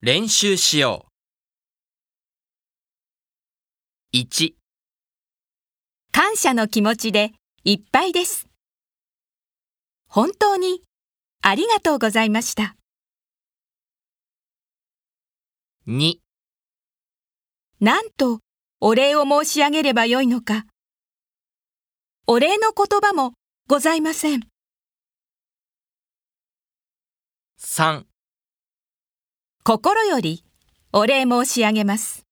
練習しよう。1、感謝の気持ちでいっぱいです。本当にありがとうございました。2、なんとお礼を申し上げればよいのか。お礼の言葉もございません。3心よりお礼申し上げます。